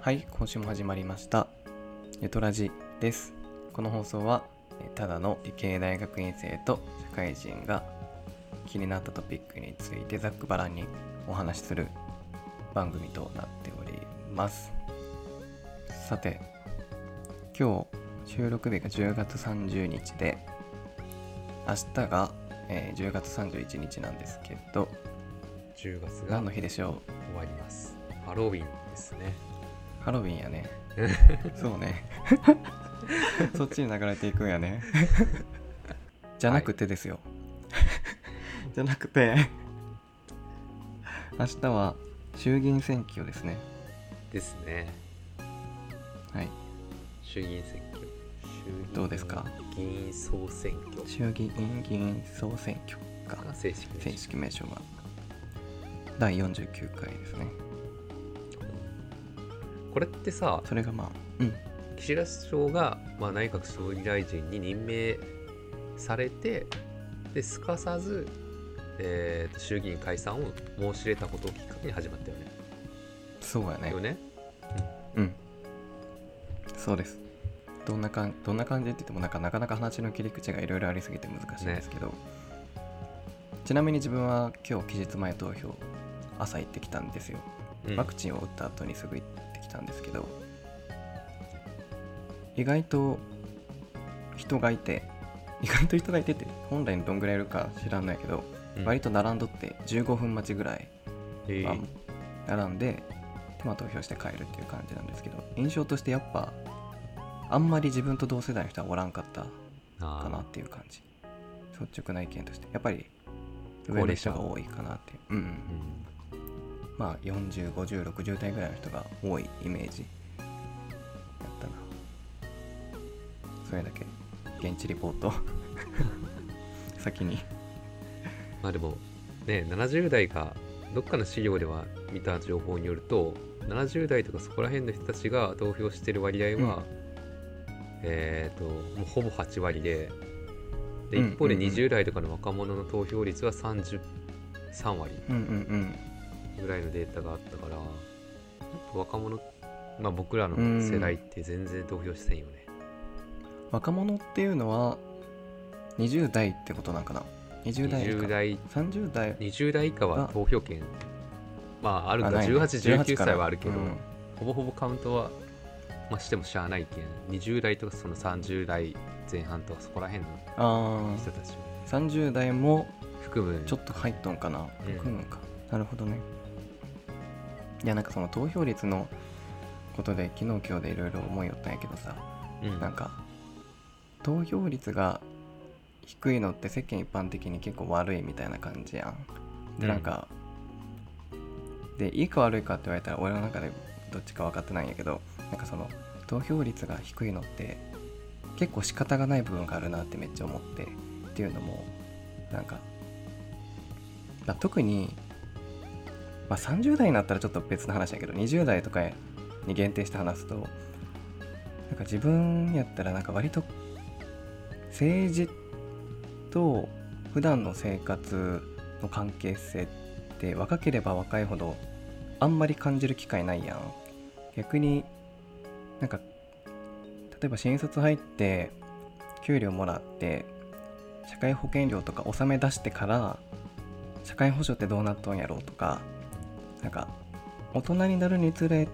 はい今週も始まりましたゆとラジですこの放送はえただの理系大学院生と社会人が気になったトピックについてざっくばらんにお話しする番組となっておりますさて今日収録日が10月30日で明日が、えー10月31日なんですけど10月が何の日でしょう？終わります。ハロウィンですね。ハロウィンやね。そうね。そっちに流れていくんやね。じゃなくてですよ、じゃなくて。明日は衆議院選挙ですね。ですね。はい。衆議院選挙。衆議院どうですか？議員総選挙。衆議院議員総選挙か。が正式名称。正式名称は第49回ですねこれってさ、それがまあうん。岸田首相が、まあ、内閣総理大臣に任命されて、ですかさず、えーと衆議院解散を申し入れたことをきっかけに始まったよね。そうやね。よね？うん。そうです。どんなかんどんな感じって言ってもなんかなかなか話の切り口がいろいろありすぎて難しいんですけど、ちなみに自分は今日期日前投票朝行ってきたんですよ。うん。ワクチンを打った後にすぐ行ってきたんですけど意外と人がいて 意外と人がいてって本来にどんぐらいいるか知らんのやけど、うん。割と並んどって15分待ちぐらいえはー並んで、でまあ、投票して帰るっていう感じなんですけど印象としてやっぱあんまり自分と同世代の人はおらんかったかなっていう感じ。率直な意見として。やっぱり上の人が多いかなっていう。うんうん。うんまあ405060代ぐらいの人が多いイメージやったな。それだけ。現地リポート。先に。まあでもね70代がどっかの資料では見た情報によると70代とかそこら辺の人たちが投票してる割合は、えっ、ともうほぼ8割ででうん一方でうんうん。20代とかの若者の投票率は33割。うんうんうんぐらいのデータがあったからやっぱ若者まあ僕らの世代って全然投票してんよね、若者っていうのは20代ってことなんかな？20代以下？20代。30代？20代以下はあ投票権。まああるかね。1819 18から。歳はあるけど、うん。ほぼほぼカウントは、まあ、してもしゃあないけん。20代とかその30代前半とかそこら辺のあ人たち。をあ30代も含む。ちょっと入っとんかな。うん。含むんか、なるほどねいやなんかその投票率のことで昨日今日でいろいろ思いよったんやけどさうん。なんか投票率が低いのって世間一般的に結構悪いみたいな感じやん。でうん。なんか、でいいか悪いかって言われたら俺の中でどっちか分かってないんやけどなんかその投票率が低いのって結構仕方がない部分があるなってめっちゃ思ってっていうのもなんか、まあ、特に、まあ、30代になったらちょっと別の話やけど20代とかに限定して話すとなんか自分やったらなんか割と政治と普段の生活の関係性って若ければ若いほどあんまり感じる機会ないやん。逆になんか例えば新卒入って給料もらって社会保険料とか納め出してから社会保障ってどうなっとんやろうとかなんか大人になるにつれ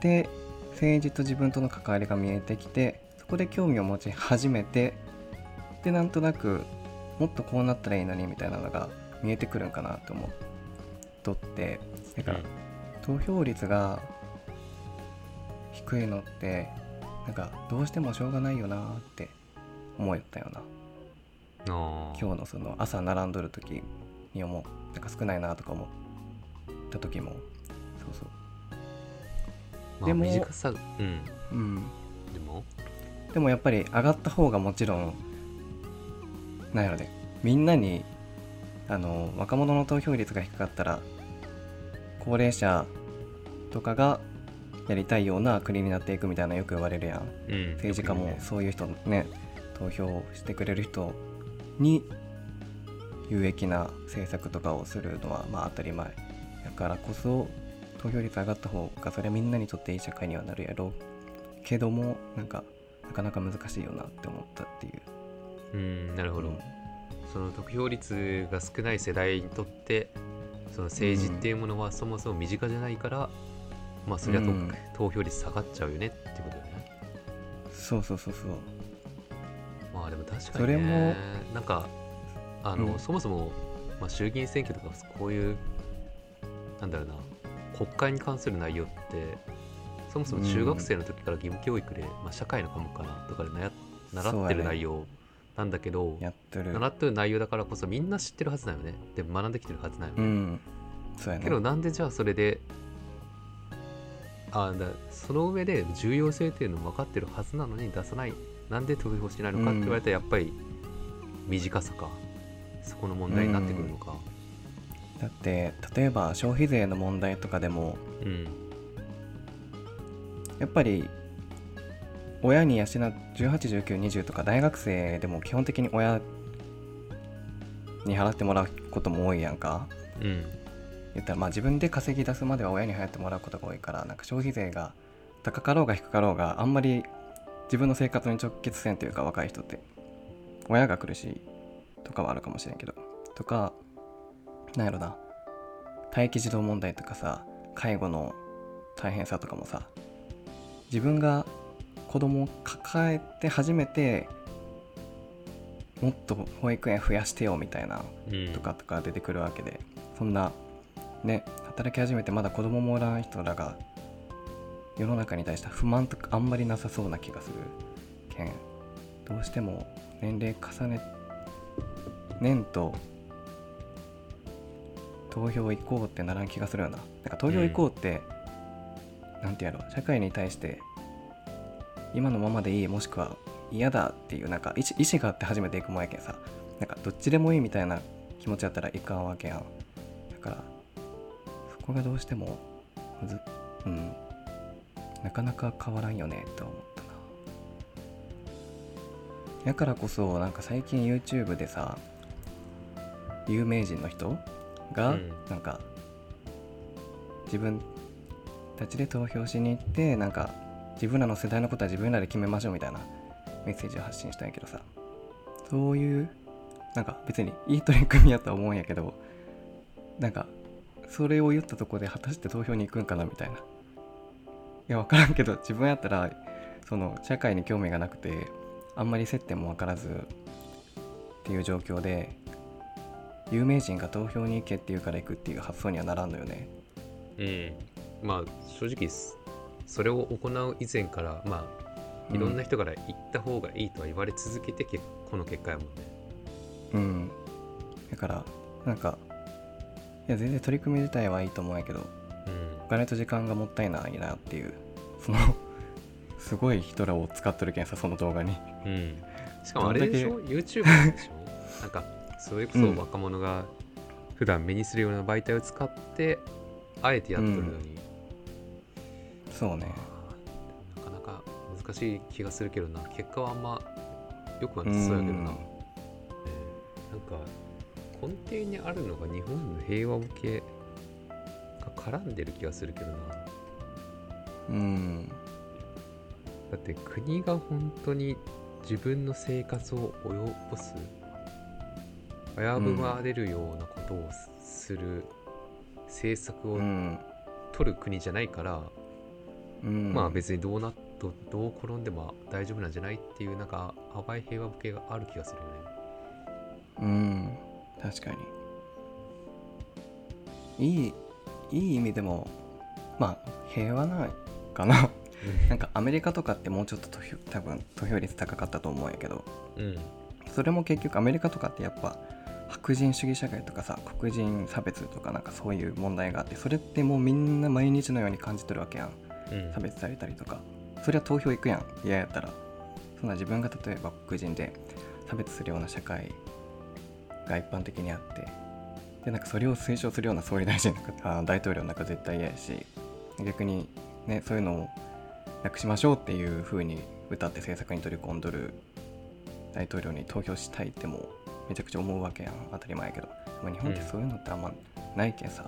て政治と自分との関わりが見えてきてそこで興味を持ち始めてでなんとなくもっとこうなったらいいのにみたいなのが見えてくるんかなと思っとってだから、投票率が低いのってなんかどうしてもしょうがないよなって思ったよな。あー。今日のその朝並んどる時に思う。なんか少ないなとか思った時も。そうそう。まあ、でも短さうん。うん。でも？でもやっぱり上がった方がもちろんなんやろね。みんなにあの若者の投票率が低かったら高齢者とかがやりたいような国になっていくみたいなよく言われるやん。うん。政治家もそういう人ね投票してくれる人に有益な政策とかをするのはまあ当たり前だからこそ投票率上がった方がそれはみんなにとっていい社会にはなるやろう。けどもなんかなかなか難しいよなって思ったっていう。うんなるほど、うん。その得票率が少ない世代にとってその政治っていうものはそもそも身近じゃないから、まあそれはと、うん。投票率下がっちゃうよねってことだよね。そうそうそうそう。まあでも確かそれにねもなんかあの、うん。そもそも、まあ、衆議院選挙とかこういうなんだろうな国会に関する内容ってそもそも中学生の時から義務教育で、まあ、社会の科目かなとかでなや習ってる内容なんだけど、やってる。習ってる内容だからこそみんな知ってるはずだよね。で学んできてるはずだよね、うん。ね。けどなんでじゃあそれであだその上で重要性っていうの分かってるはずなのに出さないなんで投票しないのかって言われたらやっぱり短さかそこの問題になってくるのかだって例えば消費税の問題とかでもうん。やっぱり親に養181920とか大学生でも基本的に親に払ってもらうことも多いやんか。うん。言ったらまあ自分で稼ぎ出すまでは親に払ってもらうことが多いからなんか消費税が高かろうが低かろうがあんまり自分の生活に直結せんというか若い人って。親が苦しいとかはあるかもしれんけど。とかなんやろな。待機児童問題とかさ介護の大変さとかもさ自分が子供を抱えて初めてもっと保育園増やしてよみたいなうん。とかとか出てくるわけでそんなね働き始めてまだ子供もおらん人らが世の中に対して不満とかあんまりなさそうな気がする。けんどうしても年齢重ね年と投票行こうってならん気がするよな。なんか投票行こうって、なんてやろう社会に対して今のままでいいもしくは嫌だっていうなんか意思意思があって初めて行くもんやけんさ。なんかどっちでもいいみたいな気持ちやったらいかんわけやん。だからそこがどうしてもずうん。なかなか変わらんよねと思ったな。だからこそなんか最近 YouTube でさ有名人の人がうん。なんか自分たちで投票しに行ってなんか自分らの世代のことは自分らで決めましょうみたいなメッセージを発信したんやけどさ。そういうなんか別にいい取り組みやとは思うんやけどなんかそれを言ったとこで果たして投票に行くんかなみたいな。いや分からんけど自分やったらその社会に興味がなくてあんまり接点も分からずっていう状況で有名人が投票に行けって言うから行くっていう発想にはならんのよね。うん。まあ正直すそれを行う以前からまあいろんな人から行った方がいいとは言われ続けてけこの結果やもんね。うん。だからなんかいや全然取り組み自体はいいと思うんやけどうん。お金と時間がもったいないなっていうそのすごい人らを使っとるけんさその動画に。うん、しかもあれでしょ？YouTube でしょ？なんかそれこそ若者が普段目にするような媒体を使ってあえてやっとるのに、そうね。なかなか難しい気がするけどな。結果はあんまよくはなさそうやけどな、うん。えーなんか根底にあるのが日本の平和ボケが絡んでる気がするけどな。うん。だって国が本当に自分の生活を及ぼす危ぶまれるようなことをする政策をうん。取る国じゃないから、うん。まあ別にどうなどどう転んでも大丈夫なんじゃないっていうなんか淡い平和ボケがある気がするよね。うん。確かに。いいいい意味でもまあ平和ないかな。なんかアメリカとかってもうちょっと投票多分投票率高かったと思うんやけど。うん。それも結局アメリカとかってやっぱ白人主義社会とかさ黒人差別とかなんかそういう問題があってそれってもうみんな毎日のように感じとるわけやん。うん。差別されたりとか。そりゃ投票行くやん。嫌やったら。そんな自分が例えば黒人で差別するような社会が一般的にあって。でなんかそれを推奨するような総理大臣とか あ大統領なんか絶対嫌やし。逆にねそういうのをなくしましょうっていう風に歌って政策に取り込んどる大統領に投票したいってもうめちゃくちゃ思うわけやん。当たり前やけど。でも日本ってそういうのってあんまないけんさ、い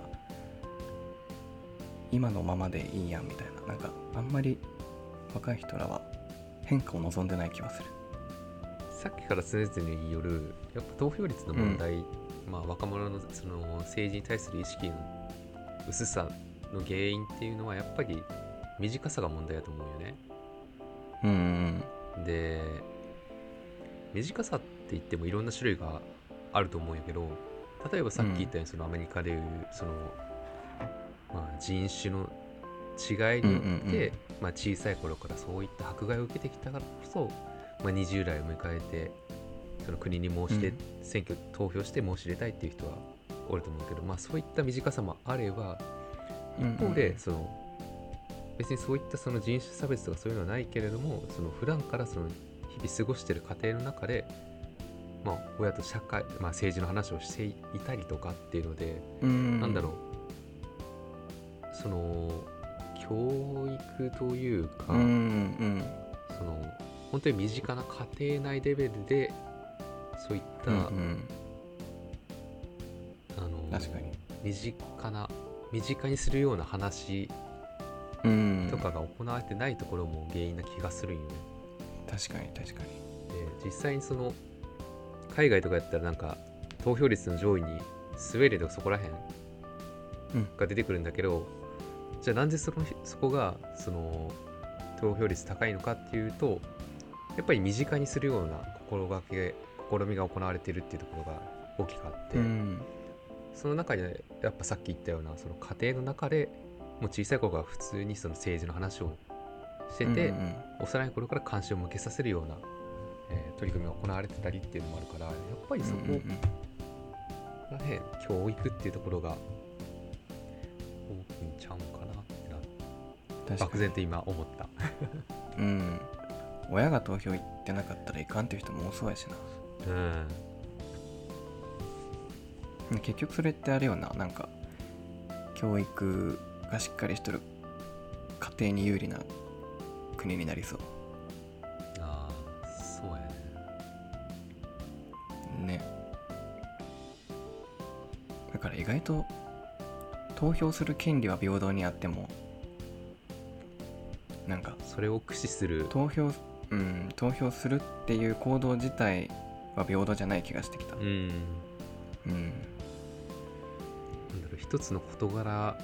今のままでいいやんみたいな。なんかあんまり若い人らは変化を望んでない気がする。さっきから常々によるやっぱ投票率の問題、まあ若者のその政治に対する意識の薄さの原因っていうのはやっぱり短さが問題だと思うよね。うんうんで短さって言ってもいろんな種類があると思うんやけど例えばさっき言ったようにそのアメリカでいうその、まあ、人種の違いによって、まあ、小さい頃からそういった迫害を受けてきたからこそ、まあ、20代を迎えてその国に申し出、うん。選挙投票して申し入れたいっていう人はおると思うけど、まあ、そういった短さもあればうん一方でその別にそういったその人種差別とかそういうのはないけれどもその普段からその日々過ごしている家庭の中で、まあ、親と社会、まあ、政治の話をしていたりとかっていうので、うん。なんだろう。その教育というか、うんうん。その本当に身近な家庭内レベルでそういった、うんうん。あの確かに。身近な身近にするような話うん。とかが行われてないところも原因な気がするんよね。確かに確かに。で実際にその海外とかやったらなんか投票率の上位にスウェーデンとかそこら辺うん。が出てくるんだけど、じゃあなんでそのそこがその投票率高いのかっていうとやっぱり身近にするような心がけ試みが行われているっていうところが大きくあって、うん。その中にはやっぱさっき言ったようなその家庭の中でもう小さい頃から普通にその政治の話をしてて、うんうん。幼い頃から関心を向けさせるような、えー取り組みが行われてたりっていうのもあるからやっぱりそこがね、教育っていうところが大きいんちゃうんかなってな漠然と今思った。うん。親が投票行ってなかったらいかんっていう人も多そうやしな。うん。結局それってあれよななんか教育がしっかりしとる家庭に有利な国になりそう外と投票する権利は平等にあってもなんかそれを駆使する。投票うん投票するっていう行動自体は平等じゃない気がしてきた。うん。うん。なんだろう一つの事柄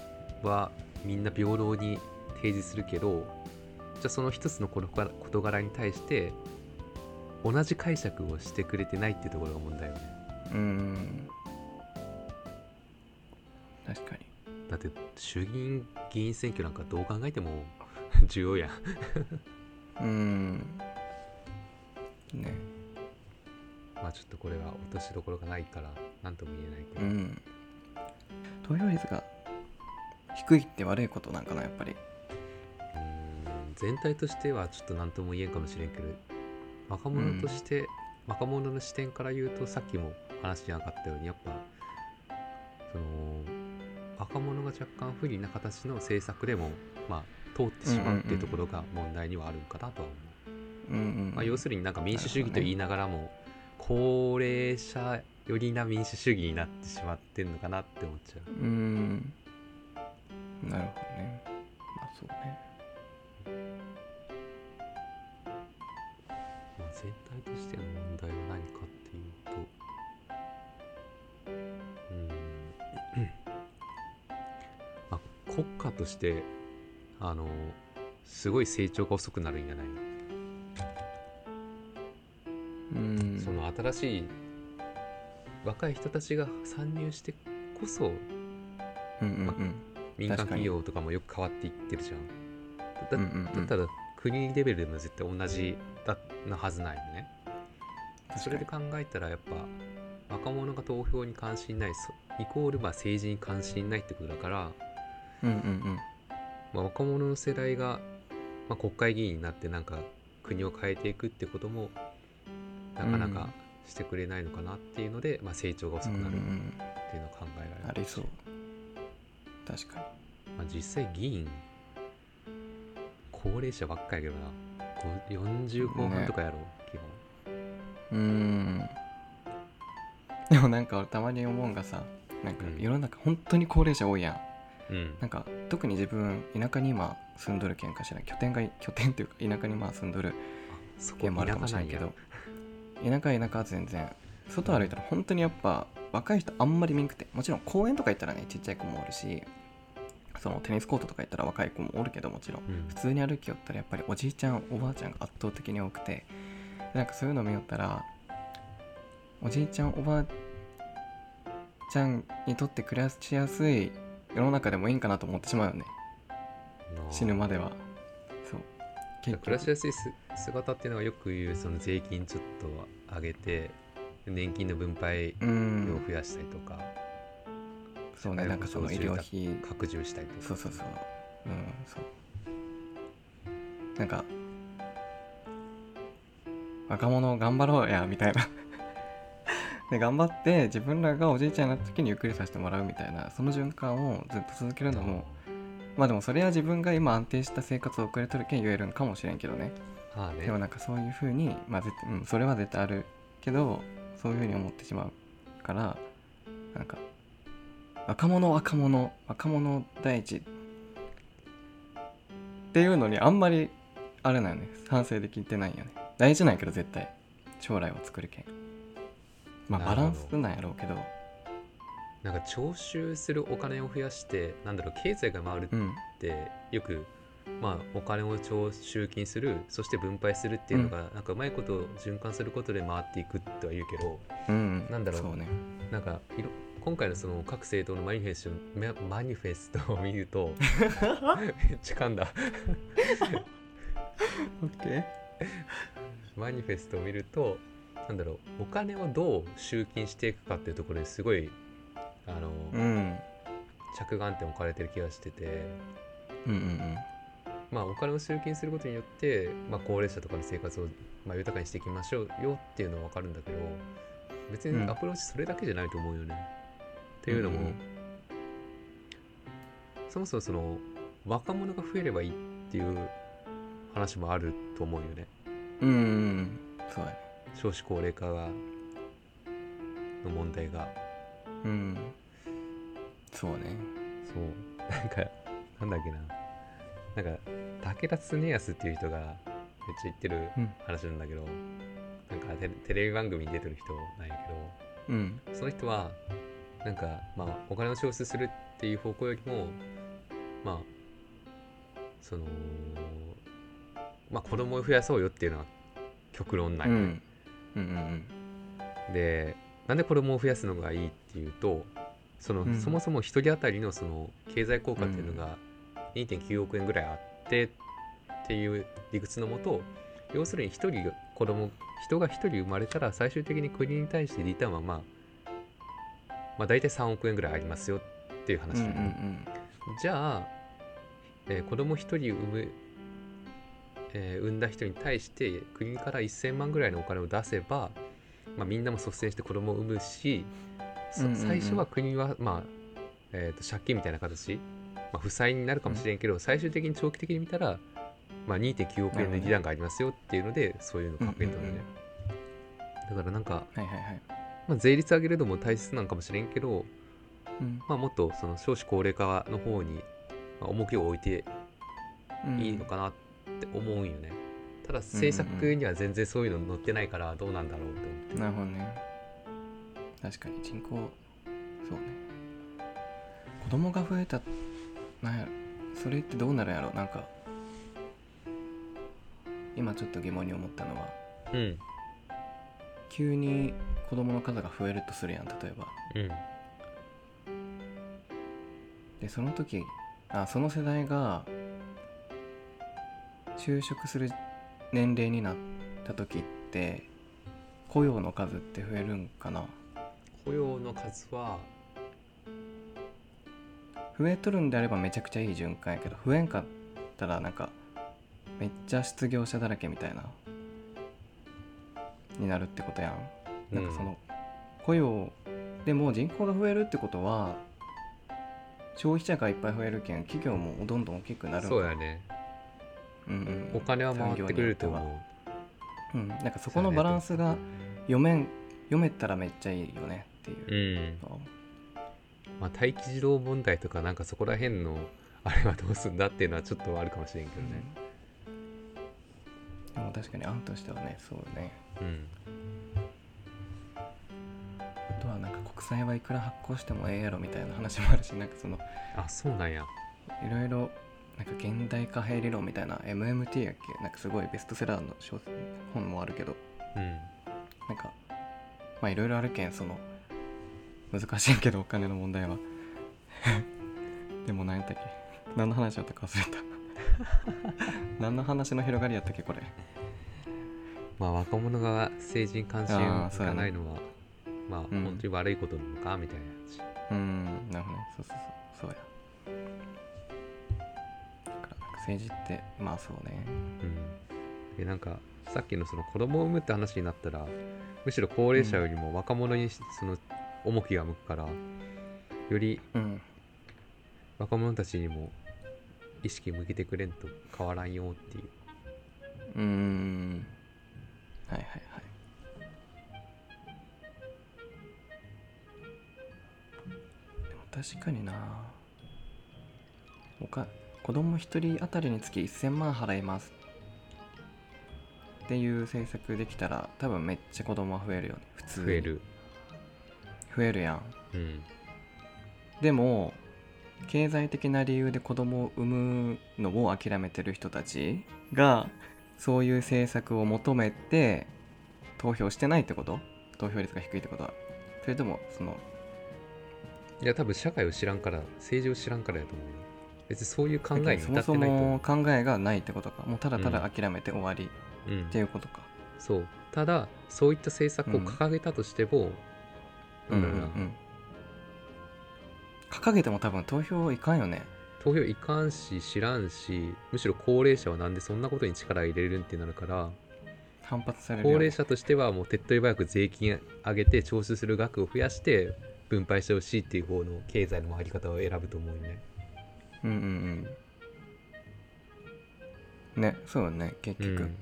はみんな平等に提示するけどじゃあその一つの事柄事柄に対して同じ解釈をしてくれてないっていうところが問題よね。うん確かに。だって衆議院議員選挙なんかどう考えても 重要やん。うん。ね。まあちょっとこれは落としどころがないから何とも言えないけど、うん。投票率が低いって悪いことなんかなやっぱり。うーん全体としてはちょっと何とも言えんかもしれんけど若者として、若者の視点から言うとさっきも話になかったようにやっぱ若者が若干不利な形の政策でもまあ通ってしまうっていうところが問題にはあるんかなとは思う。うんうんまあ、要するになんか民主主義と言いながらも、高齢者寄りな民主主義になってしまってんのかなって思っちゃう。うん。なるほどね。まあそうね。まあ、全体としての問題は何か国家としてあのすごい成長が遅くなるんじゃない、うん。その新しい若い人たちが参入してこそうんうんうん。民間企業とかもよく変わっていってるじゃん。だったら国レベルでも絶対同じだなはずないよね。それで考えたらやっぱ若者が投票に関心ないそイコールまあ政治に関心ないってことだから、うんうんまあ、若者の世代が、まあ、国会議員になってなんか国を変えていくってこともなかなかしてくれないのかなっていうので、まあ、成長が遅くなるっうんうんうんていうのは考えられるありそう。確かまあ、実際議員高齢者ばっかやけどな。こう40後半とかやろ、基本。にうん。でもなんか俺たまに思うんがさなんかうん。世の中本当に高齢者多いやんうん。なんか特に自分田舎に今住んどるけんかしら拠点が拠点っていうか田舎にまあ住んどるそゲームあるかもしれんけど田舎は田舎は全然外歩いたら本当にやっぱ若い人あんまり見んくてもちろん公園とか行ったらねちっちゃい子もおるしそのテニスコートとか行ったら若い子もおるけどもちろん。うん。普通に歩きよったらやっぱりおじいちゃんおばあちゃんが圧倒的に多くてでなんかそういうの見よったらおじいちゃんおばあちゃんにとって暮らしやすい世の中でもいいんかなと思ってしまうよね。死ぬまでは。そう。結暮らしやすいす姿っていうのはよく言うその税金ちょっと上げて年金の分配をん。増やしたりとか、そうねなんかその医療費。拡充したりとか。そうそうそう。うんそう。なんか若者頑張ろうやみたいなで頑張って自分らがおじいちゃんになった時にゆっくりさせてもらうみたいなその循環をずっと続けるのもまあでもそれは自分が今安定した生活を送れとるけん言えるんかもしれんけどね。まあね。でもなんかそういうふうにまあ絶対、うん、それは絶対あるけどそういうふうに思ってしまうからなんか若者若者若者第一っていうのにあんまりあれなんよね。賛成できてないんよね。大事なんやけど絶対。将来を作るけんまあバランスなんやろうけど。なんか徴収するお金を増やしてなんだろう経済が回るっうん。てよくまあお金を徴収金するそして分配するっていうのが、なんかうまいこと循環することで回っていくとは言うけどうんなんだろう。そうね。なんかいろ今回のその各政党のマニフェストママニフェストを見るとめっちゃ噛んだ。マニフェストを見ると なんだろうお金をどう集金していくかっていうところにすごいあの、うん。着眼点置かれてる気がしてて。うんうんまあお金を集金することによって、まあ、高齢者とかの生活を、まあ、豊かにしていきましょうよっていうのは分かるんだけど別うん。にアプローチそれだけじゃないと思うよね。っていうのも、うんうん。そもそもその若者が増えればいいっていう話もあると思うよね。うんうんうん。そうやね少子高齢化がの問題が。うん。そうね。そう。なんかなんだっけな。なんか武田恒康っていう人がめっちゃ言ってるうん。話なんだけど、なんかテレテレビ番組に出てる人なんやけどうん。その人はなんかまあお金を徴収するっていう方向よりもまあそのまあ子供を増やそうよっていうのは極論なうんうんうんでなんで子供を増やすのがいいっていうとその、うん。そもそも1人当たりのその経済効果っていうのが2.9億円ぐらいあってっていう理屈のもと要するに1人が子供人が1人生まれたら最終的に国に対してリターンはまあまあ大体3億円ぐらいありますよっていううんうん話だよね、じゃあ、えー子供1人産む、えー産んだ人に対して国から1000万ぐらいのお金を出せば、まあ、みんなも率先して子供を産むし、そうんうんうん。最初は国は、まあえーと借金みたいな形、まあ、負債になるかもしれんけど、最終的に長期的に見たら、まあ、2.9億円の利段がありますよっていうのでそういうのを書けたのね、だからなんか、はいはいはい。まあ、税率上げるのも大切なんかもしれんけど、うん。まあ、もっとその少子高齢化の方にまあ重きを置いてうんいいのかなって思うんよね。ただ政策には全然そういうの載ってないからどうなんだろうと思って。なるほどね確かに人口そうね子供が増えたなんやろそれってどうなるんやろなんか今ちょっと疑問に思ったのはうん。急に子供の数が増えるとするやん例えばうん。でその時あその世代が就職する年齢になった時って雇用の数って増えるんかな？雇用の数は、増えとるんであればめちゃくちゃいい循環やけど増えんかったらなんかめっちゃ失業者だらけみたいなになるってことやん。なんかその雇用でも人口が増えるってことは消費者がいっぱい増えるけん企業もどんどん大きくなるそうやね。うんうん。お金は回ってくれると思う。うん、なんかそこのバランスが読めん読めたらめっちゃいいよねっていう。うん。まあ、待機児童問題とかなんかそこら辺のあれはどうすんだっていうのはちょっとあるかもしれんけどね。でも確かに案としてはねそうね。うん。あとはなんか国債はいくら発行してもええやろみたいな話もあるしなんかそのあそうなんや。いろいろなんか現代貨幣理論みたいな MMT やっけ？なんかすごいベストセラーの本もあるけど。うんなんかまあいろいろあるけんその難しいけどお金の問題は。でも何やったっけ？何の話やったか忘れた。何の話の広がりやったっけこれ？まあ若者が政治に関心があーそうやねないのはまあうん。本当に悪いことなのかみたいな話。うんなるほどね。そうそうそう。そうや政治ってまあそうね。うん。でなんかさっきのその子供を産むって話になったらむしろ高齢者よりも若者にその重きが向くからよりうん。若者たちにも意識向けてくれんと変わらんよっていう。うーん。はいはいはい。でも確かにな。おか子供一人当たりにつき1000万払います。っていう政策できたら多分めっちゃ子供は増えるよね。普通に。増える。増えるやん。うん。でも経済的な理由で子供を産むのを諦めてる人たちがそういう政策を求めて投票してないってこと？投票率が低いってことは。それともそのいや多分社会を知らんから政治を知らんからやと思うよ別にそういう考えに至そもそってないと。思も考えがないってことか。もうただただ諦めて終わりう、うん。っていうことか、そう。ただそういった政策を掲げたとしても、なんだろうな、ん掲げても多分投票いかんよね。投票いかんし知らんしむしろ高齢者はなんでそんなことに力入れるんってなるから反発される高齢者としてはもう手っ取り早く税金上げて徴収する額を増やして分配してほしいっていう方の経済の回り方を選ぶと思うよねうんうんうん。ねそうよね結局、うん。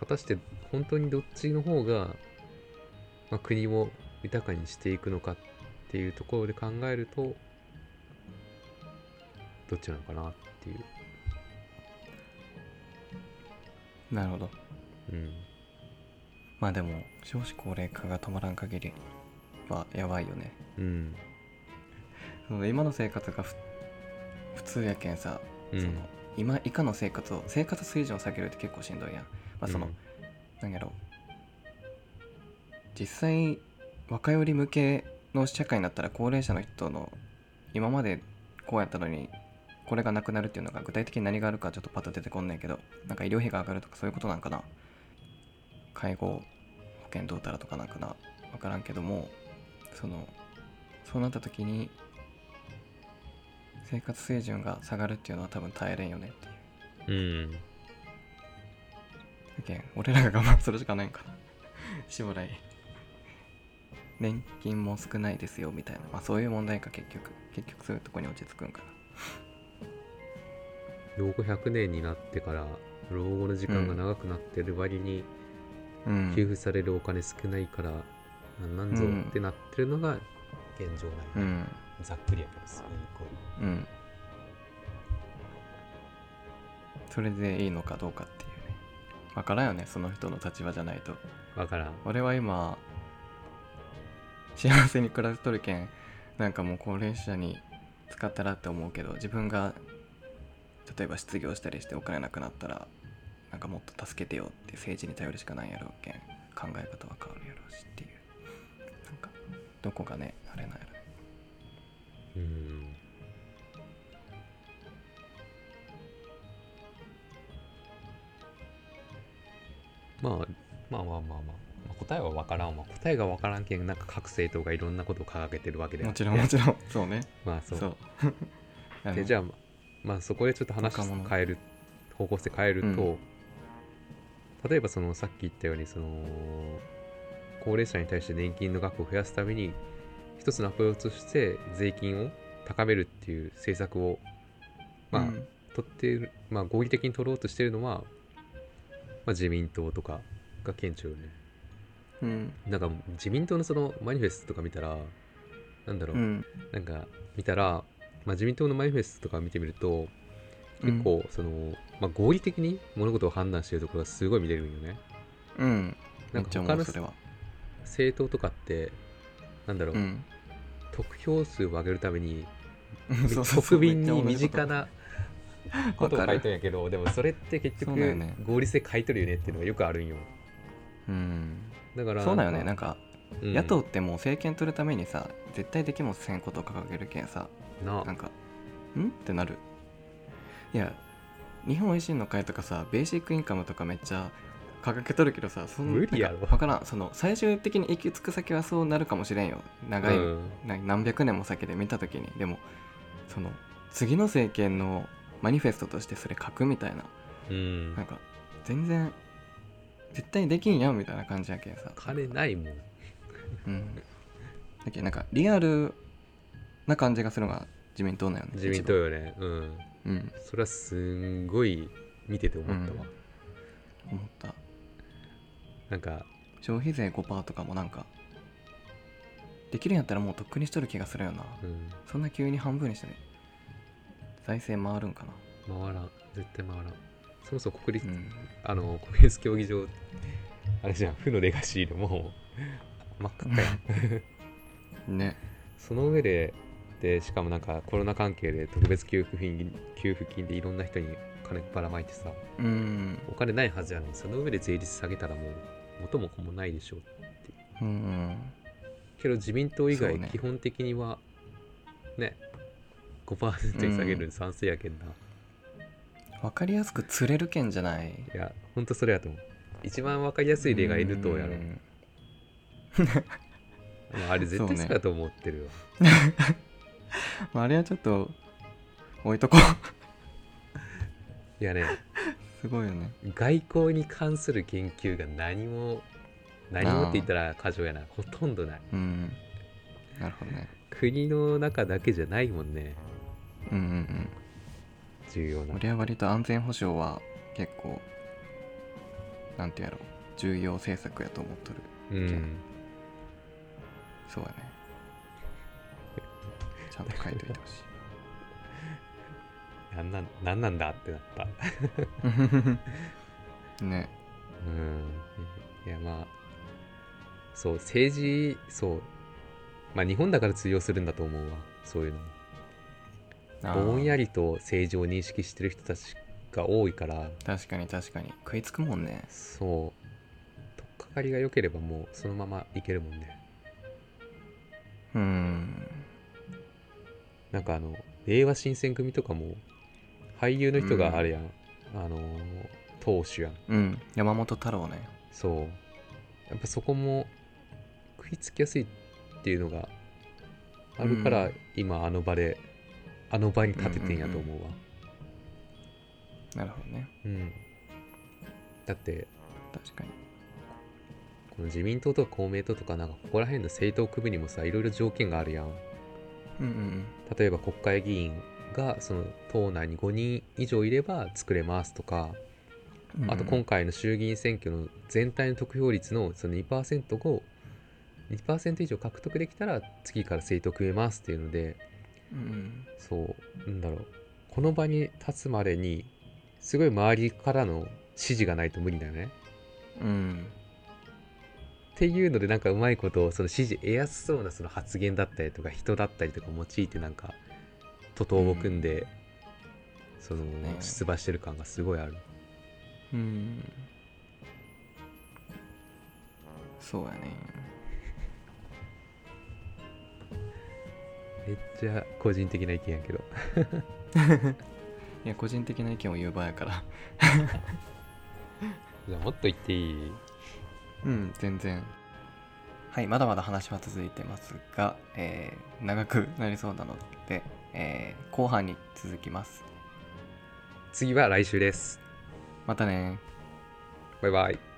果たして本当にどっちの方が、まあ、国を豊かにしていくのかっていうところで考えるとどっちなのかなっていう、なるほど。うん、まあでも少子高齢化が止まらん限りはやばいよね。うんその今の生活がふ普通やけんさ、うん。その今以下の生活を生活水準を下げるって結構しんどいやん、まあ、その、なんやろ。実際若寄り向けの社会になったら高齢者の人の今までこうやったのにこれがなくなるっていうのが具体的に何があるかちょっとパッと出てこんねんけどなんか医療費が上がるとかそういうことなんかな。介護保険どうたらとかなんかな。分からんけどもそのそうなった時に生活水準が下がるっていうのは多分耐えれんよねっていう。うん。だけん俺らが我慢するしかないんかな。将来。年金も少ないですよみたいな。まあそういう問題か結局。結局そういうとこに落ち着くんか 老後100年になってから老後の時間が長くなってる割になうん。給付されるお金少ないからなんなんぞうんってなってるのが現状なの、うんざっくりやけどそういうこう。ん。それでいいのかどうかっていうね。分からんよねその人の立場じゃないと。うわからん。俺は今幸せに暮らしとるけんなんかもう高齢者に使ったらって思うけど自分が例えば失業したりしてお金なくなったらなんかもっと助けてよって政治に頼るしかないやろうけん考え方は変わるやろうしっていう。なんかどこがねあれなんやろ。ねうん。まあまあまあまあまあ、まあ、答えは分からんわ。答えが分からんけんなんか各政党がいろんなことを掲げてるわけでもちろんもちろん。そうね。まあそう。そう。でじゃあまあそこでちょっと話変える方向性変えると、例えばそのさっき言ったようにその高齢者に対して年金の額を増やすために一つのアプローチとして税金を高めるっていう政策をまあ、うん。取っているまあ合理的に取ろうとしているのは、まあ、自民党とかが顕著よね。うん。なんか自民党のそのマニフェストとか見たらなんだろう、うん。なんか見たら、まあ、自民党のマニフェストとか見てみると結構その、まあ、合理的に物事を判断しているところがすごい見れるんよね。うん。めなんか他の政党とかってなんだろう、うん得票数を上げるために国民に身近なこと。を書いてるんやけどでもそれって結局合理性書いとるよねっていうのがよくあるんようんだからそうだよねなんかうん野党ってもう政権取るためにさ絶対できもせんことを掲げるけんさななんかんってなるいや日本維新の会とかさベーシックインカムとかめっちゃ掲げとるけどさそん無理やろ。なんからん。その最終的に行き着く先はそうなるかもしれんよ。長い、うん。な何百年も先で見た時に。でもその次の政権のマニフェストとしてそれ書くみたいな。うん。なんか全然絶対できんやんみたいな感じやけんさ。金ないもん。うん。だけどなんかリアルな感じがするのが自民党なんよね自民党よね。うん。うん。それはすんごい見てて思ったわ、思ったなんか消費税5%とかもなんかできるんやったらもうとっくにしとる気がするよな。うん。そんな急に半分にして財政回るんかな。回らん。絶対回らん。そもそも国立、うん。あの国立競技場あれじゃん。負のレガシーでもう真っ赤っかやん。ね。その上ででしかもなんかコロナ関係で特別給付金給付金でいろんな人に金ばらまいてさうん。お金ないはずやのにその上で税率下げたらもう元も子もないでしょううんけど自民党以外そうね。基本的にはね5%に下げるに賛成やけんな、分かりやすく釣れるけんじゃない？いやほんとそれやと思う。一番わかりやすい例が N 党やろ。うん。まああれ絶対そうねそうやと思ってるよ、まああれはちょっと置いとこう。いやねすごいよね。外交に関する研究が何も何もって言ったら過剰やな。ほとんどない。うん。なるほどね。国の中だけじゃないもんね。うんうんうん。重要な。俺は割と安全保障は結構なんてやろ。う重要政策やと思っとる。うん。そうやね。ちゃんと書いといてほしいなんなんなんなんだ？ってなった。ね。うん。いやまあそう政治そう。まあ日本だから通用するんだと思うわ。そういうのぼんやりと政治を認識してる人たちが多いから。確かに確かに。食いつくもんね。そう。取っかかりが良ければもうそのままいけるもんね。うん。なんかあの令和新選組とかも俳優の人があれやん、あの党首やん。うん。山本太郎ね。そう。やっぱそこも食いつきやすいっていうのがあるから、うん。今あの場であの場に立ててんやと思うわ。なるほどね。うん、だって確かに。この自民党とか公明党とかなんかここら辺の政党区分にもさいろいろ条件があるやんうんうん。例えば国会議員がその党内に5人以上いれば作れますとかうんあと今回の衆議院選挙の全体の得票率のその2%を2%以上獲得できたら次から政党組めますっていうのでうんそうなんだろう。この場に立つまでにすごい周りからの支持がないと無理だよね。うん。っていうのでなんかうまいことその支持得やすそうなその発言だったりとか人だったりとか用いてなんか徒党を組んで、そのね。出馬してる感がすごいある。うん。そうやね。めっちゃ個人的な意見やけど。いや個人的な意見を言う場合やから。じゃあもっと言っていい？うん全然。はいまだまだ話は続いてますが、えー長くなりそうなので、えー後半に続きます。次は来週です。またね。バイバイ